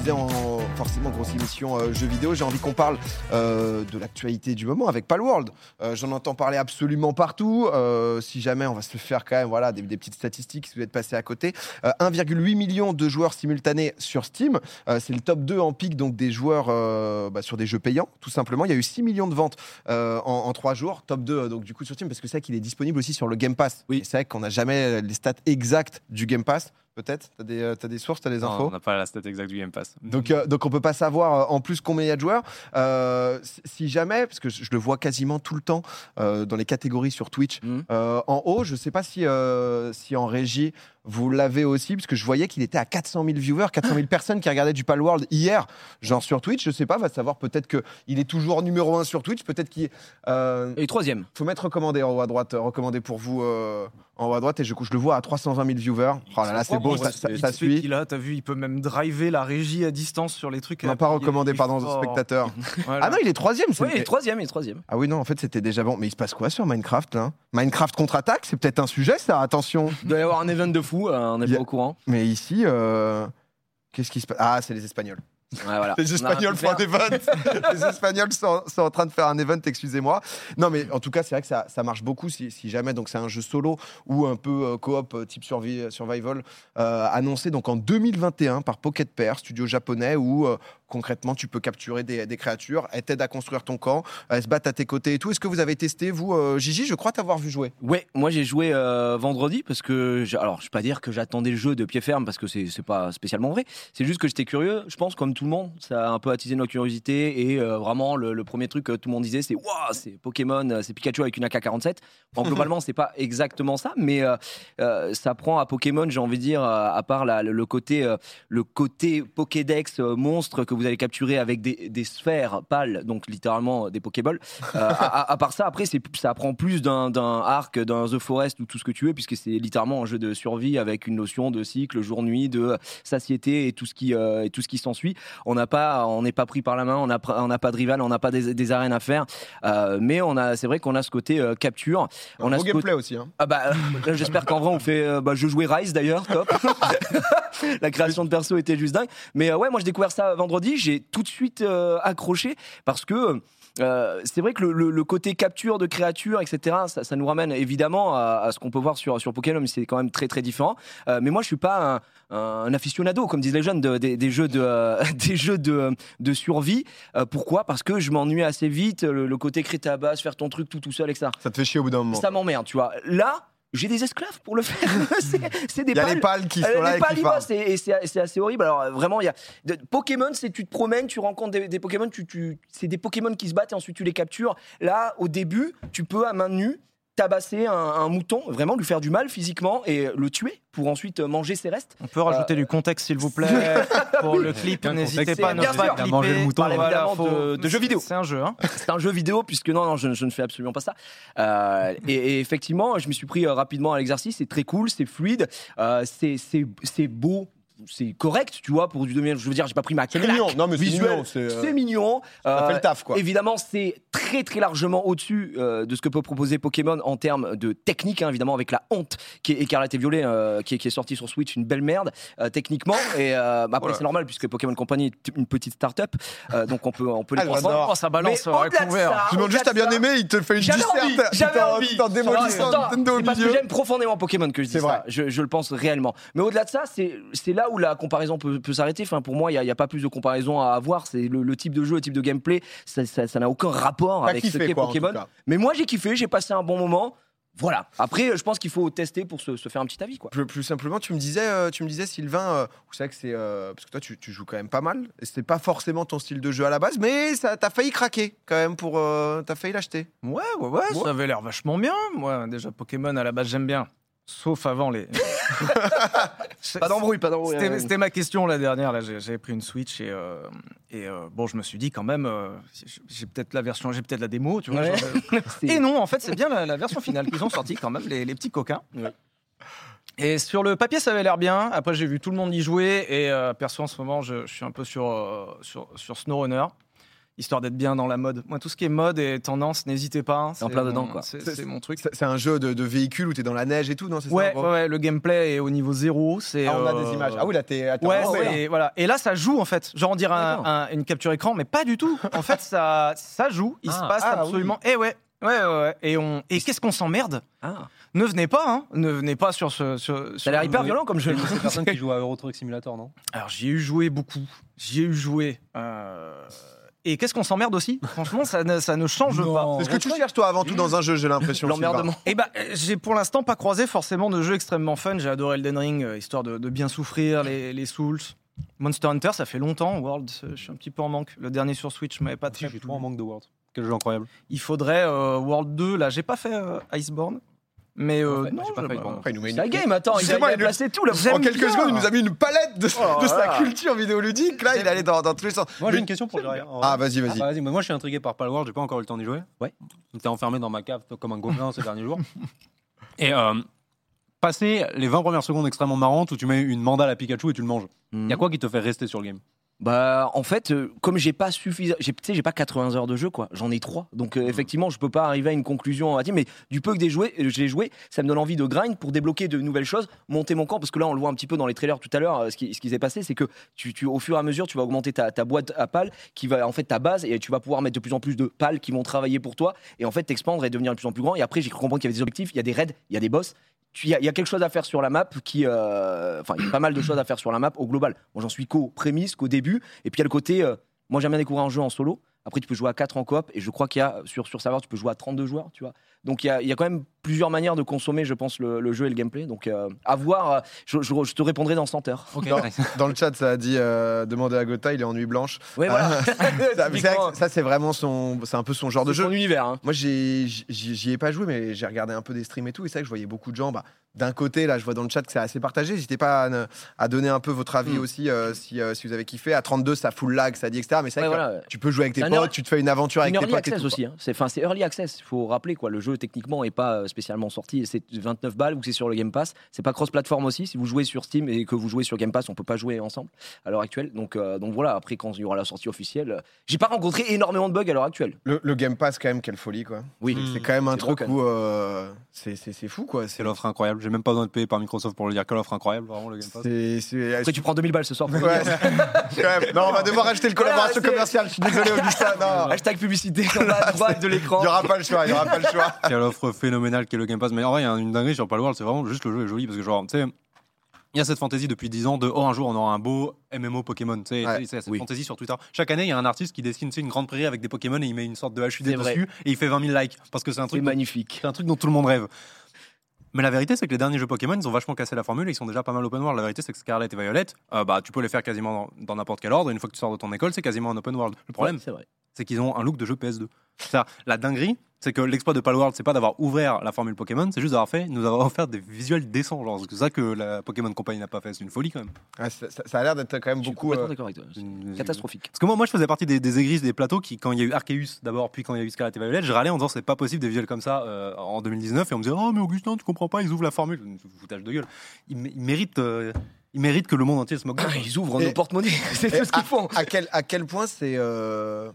disais en forcément grosse émission euh, jeux vidéo, j'ai envie qu'on parle euh, de l'actualité du moment avec Palworld. Euh, J'en entends parler absolument partout. Euh, si jamais on va se faire quand même voilà des, des petites statistiques si vous êtes passé à côté. Euh, 1,8 million de joueurs simultanés sur Steam. Euh, C'est le top 2 en pic donc des joueurs euh, bah, sur des jeux payants tout simplement. Il y a eu 6 millions de ventes euh, en, en 3 jours. Top 2 euh, donc du coup sur Steam parce que c'est vrai qu'il est disponible aussi sur le Game Pass. Oui. C'est vrai qu'on n'a jamais les stats exactes du Game Pass. Peut-être T'as des, euh, des sources, t'as des Non, infos on n'a pas la stat exacte du Game Pass. donc, euh, donc on peut pas savoir euh, en plus combien il y a de joueurs. Euh, si- jamais, parce que je, le vois quasiment tout le temps euh, dans les catégories sur Twitch, Mhm. en haut, je sais pas si, si en régie vous l'avez aussi, parce que je voyais qu'il était à 400 000 viewers, 400 000 personnes qui regardaient du Palworld hier, genre sur Twitch. Je sais pas, va savoir peut-être qu'il est toujours numéro 1 sur Twitch, peut-être qu'il euh, Et troisième. faut mettre recommandé en haut à droite, euh, recommandé pour vous euh, en haut à droite, et je, je le vois à 320 000 viewers. Oh là là, c'est beau, ça, ça- ça suit. Il a, t'as vu, il peut même driver la régie à distance sur les trucs. Non, pas il- recommandé, il- pardon, oh, spectateur. voilà. Ah non, il est troisième. c'est- Oui, et troisième, et troisième. Ah oui, non, en fait, c'était déjà bon. Mais il se passe quoi sur Minecraft là Minecraft contre-attaque, c'est peut-être un sujet, ça, attention. Il doit y avoir un event de fou, euh, on n'est pas au courant. Mais ici, euh, qu'est-ce qui se passe? Ah, c'est les Espagnols. Ouais, voilà. Les Espagnols font un event. les Espagnols sont, sont en train de faire un event, excusez-moi. Non, mais en tout cas, c'est vrai que ça, ça marche beaucoup si, si jamais. Donc, c'est un jeu solo ou un peu euh, coop type survi- survival, euh, annoncé donc en 2021 par Pocket Pair, studio japonais, où euh, concrètement, tu peux capturer des, des créatures, elles t'aident à construire ton camp, elles se battent à tes côtés et tout. Est-ce que vous avez testé, vous, euh, Gigi Je crois t'avoir vu jouer. Ouais, moi j'ai joué euh, vendredi parce que, alors je vais pas dire que j'attendais le jeu de pied ferme parce que c'est pas spécialement vrai. C'est juste que j'étais curieux, je pense comme tout le monde, ça a un peu attisé notre curiosité et euh, vraiment le, le premier truc que tout le monde disait c'est waouh, c'est Pokémon, c'est Pikachu avec une AK-47. Bon, globalement c'est pas exactement ça, mais ça prend à Pokémon, j'ai envie de dire, à part la- le, côté le côté Pokédex monstre que vous allez capturer avec des, des sphères pâles, donc littéralement euh, des Pokéballs. Euh, à, part ça, après, ça apprend plus d'un, arc, d'un The Forest ou tout ce que tu veux, puisque c'est littéralement un jeu de survie avec une notion de cycle, jour-nuit, de satiété et tout ce qui, euh, et tout ce qui s'ensuit. On n'a pas, on n'est pas pris par la main, on n'a on pas de rival, on n'a pas des, des arènes à faire, Euh, mais on a, c'est vrai qu'on a ce côté euh, capture. On a ce côté- gameplay aussi. Hein. ah bah, j'espère qu'en vrai on fait. bah, je jouais Rise d'ailleurs, top. la création de perso était juste dingue. Mais euh, ouais, moi j'ai découvert ça vendredi, j'ai tout de suite euh, accroché parce que. euh, c'est vrai que le, le- le côté capture de créatures, etc., ça, ça nous ramène évidemment à, à ce qu'on peut voir sur, sur Pokémon, mais c'est quand même très très différent. Euh, mais moi, je suis pas un, un aficionado, comme disent les jeunes, de- des, des jeux de, euh, des jeux de, de survie. Pourquoi? Parce que je m'ennuie assez vite. Le, le côté créer ta base, faire ton truc tout tout seul, etc. Ça te fait chier au bout d'un moment. Ça m'emmerde, tu vois. Là, j'ai des esclaves pour le faire. c'est des Il y a pales. les pales qui Euh, sont là les pales, et, c'est assez horrible. Alors euh, vraiment, il y a de- Pokémon, c'est tu te promènes, tu rencontres des, des Pokémon, tu, tu, c'est des Pokémon qui se battent et ensuite tu les captures. Là, au début, tu peux à main nue tabasser un, un mouton, vraiment lui faire du mal physiquement et le tuer pour ensuite manger ses restes. On peut rajouter du contexte, s'il vous plaît, pour le clip. N'hésitez pas à ne Bien pas sûr. clipper. Il a mangé le mouton. Parle Voilà, évidemment faut- de- de jeux vidéo. C'est un jeu, hein. C'est un jeu vidéo puisque non, non je, je ne fais absolument pas ça. Euh, et, et effectivement, je me suis pris euh, rapidement à l'exercice. C'est très cool, c'est fluide, euh, c'est c'est c'est beau. C'est correct, tu vois, pour du demi Je veux dire, j'ai pas pris ma C'est claque mignon. Non, mais c'est visuelle. mignon. C'est euh, C'est mignon. ça Euh, fait le taf, quoi. Évidemment, c'est très très largement au-dessus euh, de ce que peut proposer Pokémon en termes de technique, hein, évidemment, avec la honte qui est Écarlate et Violet, euh, qui, est, qui est sortie sur Switch, une belle merde euh, techniquement. Et euh, bah, après, Voilà. c'est normal puisque Pokémon Company est une petite start-up, euh, donc on peut on peut les Ah, comprendre. j'adore. Oh, ça balance Mais couvert. ça, Je demande juste, t'as bien aimé, il te fait une disserte j'avais envie. tout en démolissant Attends, Nintendo au C'est parce que milieu. j'aime profondément Pokémon que je dis C'est ça. vrai. Je, le pense réellement. Mais au-delà de ça, c'est c'est là où la comparaison peut, peut s'arrêter. Enfin, pour moi, il n'y a, pas plus de comparaison à avoir. C'est le, le type de jeu, le type de gameplay, ça ça- ça n'a aucun rapport avec ce kiffé, qu'est en tout Pokémon. Mais moi, j'ai kiffé, j'ai passé un bon moment. Voilà. Après, je pense qu'il faut tester pour se, se faire un petit avis, quoi. Plus, plus simplement, tu me disais, euh, tu me disais Sylvain, euh, vous savez que c'est euh, parce que toi tu, tu joues quand même pas mal. C'était pas forcément ton style de jeu à la base, mais ça t'as failli craquer quand même pour, euh, t'as failli l'acheter. Ouais, ouais, ouais, Ouais. ça avait l'air vachement bien. Moi, déjà, Pokémon, à la base, j'aime bien. Sauf avant les. Pas d'embrouille, pas d'embrouille. C'était hein. c'était ma question la dernière. Là, j'avais pris une Switch et, euh, et euh, bon, je me suis dit quand même, euh, j'ai- peut-être la version, j'ai peut-être la démo, tu vois. Ouais. genre, C'est- Et non, en fait, c'est bien la, la version finale qu'ils ont sorti quand même, les, les petits coquins. Ouais. Et sur le papier, ça avait l'air bien. Après, j'ai vu tout le monde y jouer. Et perso, en ce moment, je, je suis un peu sur, sur, sur SnowRunner. Histoire d'être bien dans la mode. Moi, tout ce qui est mode et tendance, n'hésitez pas. hein, en c'est plein mon- dedans, quoi. C'est C'est- c'est mon truc. C'est c'est un jeu de, de véhicule où t'es dans la neige et tout, non c'est ça, Ouais, en ouais, ouais, le gameplay est au niveau zéro. c'est, Ah, on a euh, des images. Ah oui, là, t'es. Ouais, oh, ouais, et voilà. Et là, ça joue en fait. Genre, on dirait un- D'accord. un- une capture écran, mais pas du tout. En fait, ça, ça joue. Il se Ah, passe ah, absolument. Et ouais, ouais, ouais, ouais. Et on. Et qu'est-ce qu'on s'emmerde Ah. Ne venez pas, hein. Ne venez pas sur ce. Sur, Ça a l'air hyper violent comme jeu. C'est une personne qui joue à Euro Truck Simulator, non? Alors, j'y ai eu joué beaucoup. J'y ai eu joué. euh, Et qu'est-ce qu'on s'emmerde aussi? Franchement, ça ne, ça ne change pas. C'est ce que tu cherches, toi, avant tout, dans un jeu, j'ai l'impression. L'emmerdement. Et bah, euh, j'ai pour l'instant pas croisé forcément de jeux extrêmement fun. J'ai adoré Elden Ring, euh, histoire de, de bien souffrir, les, les Souls. Monster Hunter, ça fait longtemps. World, euh, je suis un petit peu en manque. Le dernier sur Switch m'avait pas très je suis trop en manque de World. Quel jeu incroyable. Il faudrait euh, World 2. Là, j'ai pas fait euh, Iceborne. Mais euh, Ouais, non, j'ai pas je- fait Iceborne. Après, il nous met C'est une- un game, attends, il a, il il- placé tout là. En quelques bien. secondes, il nous a mis une palette de, Oh de sa culture vidéoludique. Là, il est allé dans, dans tous les sens. Moi, j'ai une question pour Jiraya. Ah, vas-y, vas-y. Ah, moi je suis intrigué par Palworld, j'ai pas encore eu le temps d'y jouer. Ouais. J'étais enfermé dans ma cave comme un gobelin ces derniers jours. Et euh, passer les 20 premières secondes extrêmement marrantes où tu mets une mandale à Pikachu et tu le manges. Mhm. Y a quoi qui te fait rester sur le game? Bah, en fait, euh, comme j'ai pas suffisamment, j'ai, tu sais, j'ai pas 80 heures de jeu, quoi. J'en ai 3. Donc, euh, effectivement, je peux pas arriver à une conclusion à dire, mais du peu que euh, j'ai joué, ça me donne envie de grind pour débloquer de nouvelles choses, monter mon camp, parce que là, on le voit un petit peu dans les trailers tout à l'heure, euh, ce qui, ce qui s'est passé, c'est que tu, tu, au fur et à mesure, tu vas augmenter ta, ta boîte à pales, qui va, en fait, ta base, et tu vas pouvoir mettre de plus en plus de pales qui vont travailler pour toi, et en fait, t'expandre et devenir de plus en plus grand. Et après, j'ai comprendre qu'il y avait des objectifs, il y a des raids, il y a des boss. Tu- Il y, a- il y a quelque chose à faire sur la map qui. euh, Enfin, il y a pas mal de choses à faire sur la map au global. Moi, j'en suis qu'aux prémices, qu'au début. Et puis, il y a le côté. euh, moi, j'aime bien découvrir un jeu en solo. Après, tu peux jouer à 4 en coop. Et je crois qu'il y a, sur, sur serveur, tu peux jouer à 32 joueurs, tu vois. Donc, il y a, il y a quand même plusieurs manières de consommer, je pense, le, le jeu et le gameplay. Donc, euh, à voir. euh, Je, je- je te répondrai dans 100 heures. Dans le chat, ça a dit euh, demander à Gotha, il est en nuit blanche. Ouais, voilà. Ça, c'est que ça, c'est vraiment son. C'est un peu son genre de c'est jeu. son univers. hein. Moi, j'y ai pas joué, mais j'ai regardé un peu des streams et tout. Et c'est vrai que je voyais beaucoup de gens. Bah, D'un côté, là, je vois dans le chat que c'est assez partagé. N'hésitez pas à, à donner un peu votre avis Mm. aussi euh, si, euh, si vous avez kiffé. À 32, ça full lag, ça dit, etc. Mais c'est Ouais, vrai que voilà. tu peux jouer avec tes potes, early- tu te fais une aventure avec Une tes early potes. et access tout, aussi. hein. C'est, c'est early access. Il faut rappeler quoi. Le jeu techniquement est pas euh, spécialement sorti. C'est 29 balles ou c'est sur le Game Pass. C'est pas cross-platform aussi. Si vous jouez sur Steam et que vous jouez sur Game Pass, on peut pas jouer ensemble à l'heure actuelle. Donc, euh, donc voilà. Après, quand il y aura la sortie officielle, euh, j'ai pas rencontré énormément de bugs à l'heure actuelle. Le, le Game Pass, quand même, quelle folie, quoi. Oui. C'est quand même un truc où euh, c'est c'est- c'est fou, quoi. C'est l'offre incroyable. J'ai même pas besoin de payer par Microsoft pour le dire. Quelle offre incroyable, vraiment, le Game Pass. c'est- Après, tu prends 2000 balles ce soir. pour Ouais. même. Non, on va devoir acheter le collaboration Voilà, commerciale. Je suis désolé, Augustin. Non, Hashtag publicité en bas à droite de l'écran. il n'y aura pas le choix. Il n'y aura pas le choix. Quelle offre phénoménale qu'est le Game Pass. Mais en vrai, il y a une dinguerie sur Palworld, c'est vraiment juste le jeu est joli parce que, genre, tu sais. Il y a cette fantaisie depuis 10 ans de oh un jour on aura un beau MMO Pokémon. Tu sais, Ouais. cette Oui. fantaisie sur Twitter. Chaque année il y a un artiste qui dessine une grande prairie avec des Pokémon et il met une sorte de HUD vrai. dessus et il fait 20 000 likes parce que c'est un C'est truc magnifique. c'est un truc dont tout le monde rêve. Mais la vérité, c'est que les derniers jeux Pokémon, ils ont vachement cassé la formule et ils sont déjà pas mal open world. La vérité, c'est que Scarlet et Violet, euh, bah, tu peux les faire quasiment dans, n'importe quel ordre. Une fois que tu sors de ton école, c'est quasiment un open world. Le problème, Ouais, c'est qu'ils ont un look de jeu PS2. C'est-à-dire, la dinguerie, c'est que l'exploit de Palworld, c'est pas d'avoir ouvert la formule Pokémon, c'est juste d'avoir fait, nous avoir offert des visuels décents. Genre, c'est ça que la Pokémon Company n'a pas fait. C'est une folie quand même. Ouais, ça, a l'air d'être quand même beaucoup. euh, Une- catastrophique. Parce que moi, moi, je faisais partie des, des aigris des plateaux qui, quand il y a eu Arceus d'abord, puis quand il y a eu Scarlet et Violet, je râlais en disant c'est pas possible des visuels comme ça euh, en 2019 et on me disait oh mais Augustin tu comprends pas ils ouvrent la formule foutage de gueule ils, mé- ils méritent euh, ils méritent que le monde entier se moque quoi. Ils ouvrent Et- nos porte-monnaies. C'est tout ce qu'ils font. à quel, à quel point c'est. euh,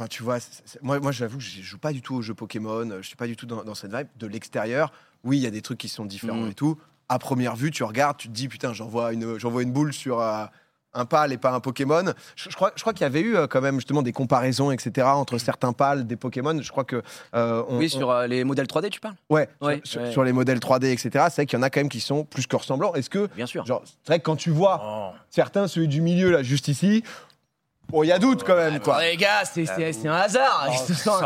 Enfin, tu vois, c'est- c'est- moi, moi j'avoue, je joue pas du tout aux jeux Pokémon, euh, je suis pas du tout dans, dans cette vibe. De l'extérieur, oui, il y a des trucs qui sont différents Mhm. et tout. À première vue, tu regardes, tu te dis, putain, j'envoie une, j'envoie une boule sur euh, un pal et pas un Pokémon. Je, je crois, je crois qu'il y avait eu euh, quand même justement des comparaisons, etc., entre certains pals des Pokémon. Je crois que. euh, on- Oui, on- sur euh, les modèles 3D, tu parles? Ouais, Ouais, sur, ouais. sur les modèles 3D, etc., c'est vrai qu'il y en a quand même qui sont plus que ressemblants. Est-ce que. Bien sûr. Genre, c'est vrai que quand tu vois certains, celui du milieu, là, juste ici, bon, il y a doute quand même, quoi. Oh, les gars, c'est c'est- c'est un hasard. Oh, Ils se sont-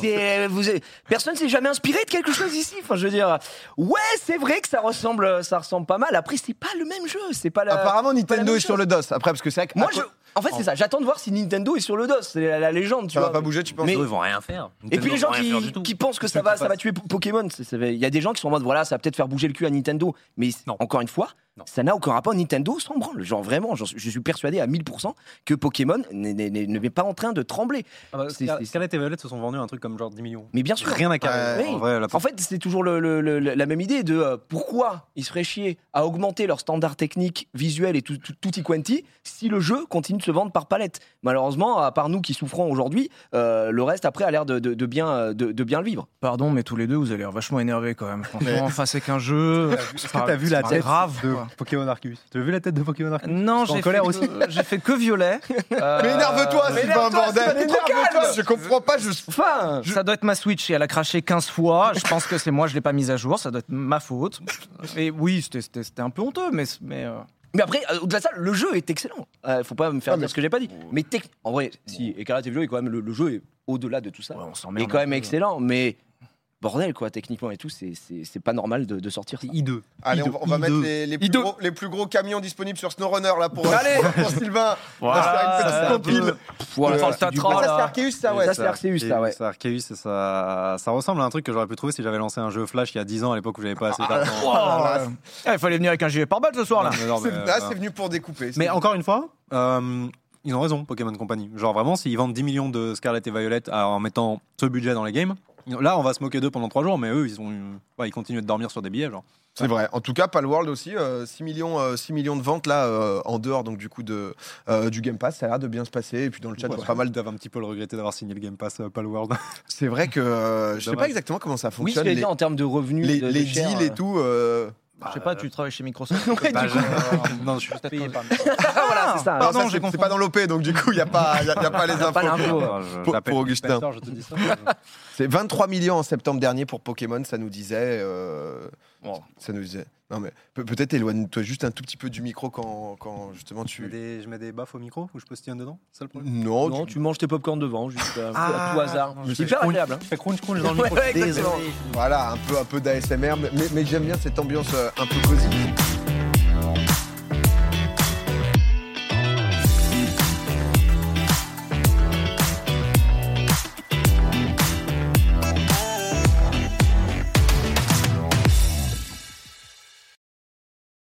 s'est- vous êtes- Personne s'est jamais inspiré de quelque chose ici. Enfin, je veux dire, ouais, c'est vrai que ça ressemble, ça ressemble pas mal. Après, c'est pas le même jeu. C'est pas la. Apparemment, pas la Nintendo même est sur chose. le DOS. Après, parce que c'est vrai que. Moi, à je. co- En fait, c'est ça. J'attends de voir si Nintendo est sur le DOS. C'est la, la légende, tu Ça va vois. pas bouger, tu penses Mais- ils vont rien faire Et puis les gens qui, qui pensent que ça va, ça va tuer Po- Pokémon. c'est- c'est- Il y a des gens qui sont en mode voilà, ça va peut-être faire bouger le cul à Nintendo. Mais Non. encore une fois, Non. Ça n'a aucun rapport. Nintendo s'en branle. Genre vraiment, je suis persuadé à 1000% que Pokémon n'est- n'est pas en train de trembler. Ah bah, Scarlet et Violet se sont vendus un truc comme genre 10 millions. Mais bien sûr. Rien à carrer. Ouais. En vrai, la En fait, c'est toujours le- le- le- la même idée de euh, pourquoi ils se feraient chier à augmenter leurs standards techniques, visuels et tout, tout, tutti quanti si le jeu continue de se vendre par palette. Malheureusement, à part nous qui souffrons aujourd'hui, euh, le reste après a l'air de, de- de bien, euh, de, de bien le vivre. Pardon, mais tous les deux, vous avez l'air vachement énervés quand même. Franchement, enfin, c'est qu'un jeu. Est-ce que t'as vu la tête grave de quoi. Pokémon Arceus Tu as vu la tête de Pokémon Arceus? Non, j'ai colère fait, aussi. que- j'ai fait que violet. Euh, Mais énerve-toi, mais Sylvain, énerve-toi, bordel Énerve-toi. Je comprends pas, je... Enfin, Ça doit être ma Switch et elle a craché 15 fois. Je pense que c'est moi, je l'ai pas mise à jour. Ça doit être ma faute. Et oui, c'était- un peu honteux, mais. mais euh, Mais après, euh, au-delà de ça, le jeu est excellent. Euh, faut pas me faire Ah, dire ce que j'ai pas dit. Mais en vrai, si Écarlate et Violet, quand même, le, le jeu est au-delà de tout ça. ouais, on il s'emmerde est quand un même excellent, mais bordel, quoi, techniquement et tout, c'est- c'est c'est pas normal de, de sortir ça. C'est hideux. Allez, on va, on va I2. mettre les, les plus I2. gros, les plus gros camions disponibles sur SnowRunner là pour, Allez pour Sylvain. Voilà, On va faire une petite compile. Voilà, Euh, ça c'est là. Arceus ça ouais. Ça, c'est Arceus, ça, ouais. C'est Arceus ça, ça ressemble à un truc que j'aurais pu trouver si j'avais lancé un jeu Flash il y a 10 ans à l'époque où j'avais pas assez d'argent. Oh, là. Ah, il fallait venir avec un gilet pare-balles ce soir là. Non, non, mais, C'est- euh, Là c'est venu pour découper. Mais encore une fois, euh, ils ont raison, Pokémon Company. Genre vraiment, s'ils vendent 10 millions de Scarlet et Violet à- en mettant ce budget dans les games, là on va se moquer d'eux pendant 3 jours, mais eux ils, ont, ouais, ils continuent de dormir sur des billets. Genre. C'est vrai. En tout cas, Palworld aussi, euh, 6, millions, euh, 6 millions de ventes là, euh, en dehors donc du coup de, euh, du Game Pass, ça a l'air de bien se passer. Et puis dans le chat, Ouais, pas mal. Doivent un petit peu le regretter d'avoir signé le Game Pass euh, Palworld. C'est vrai que euh, je sais Dommage. pas exactement comment ça Oui, ce fonctionne. que les en termes de revenus, les, de, deals et euh, tout. Euh, Je sais pas, tu travailles chez Microsoft. Bah, je- non, je suis Payé par- Ah, voilà, c'est ça. non, Pardon, ça, j'ai c'est- pas dans l'OP, donc du coup, il n'y a, pas- y a, y a pas les infos. Pour- Augustin. Spencer, je te dis ça. C'est 23 millions en septembre dernier pour Pokémon, ça nous disait. euh, Ça nous disait. Non, mais peut- peut-être éloigne-toi juste un tout petit peu du micro quand, quand justement Je mets tu. des, je mets des baffes au micro ou je postillonne dedans C'est ça le problème? Non, Non, tu- tu manges tes popcorn devant, juste euh, Ah, à tout hasard. C'est hyper agréable. hein. Je fais crunch crunch dans le micro. ouais, voilà, un peu, un peu d'ASMR, mais, mais- mais j'aime bien cette ambiance euh, un peu cosy.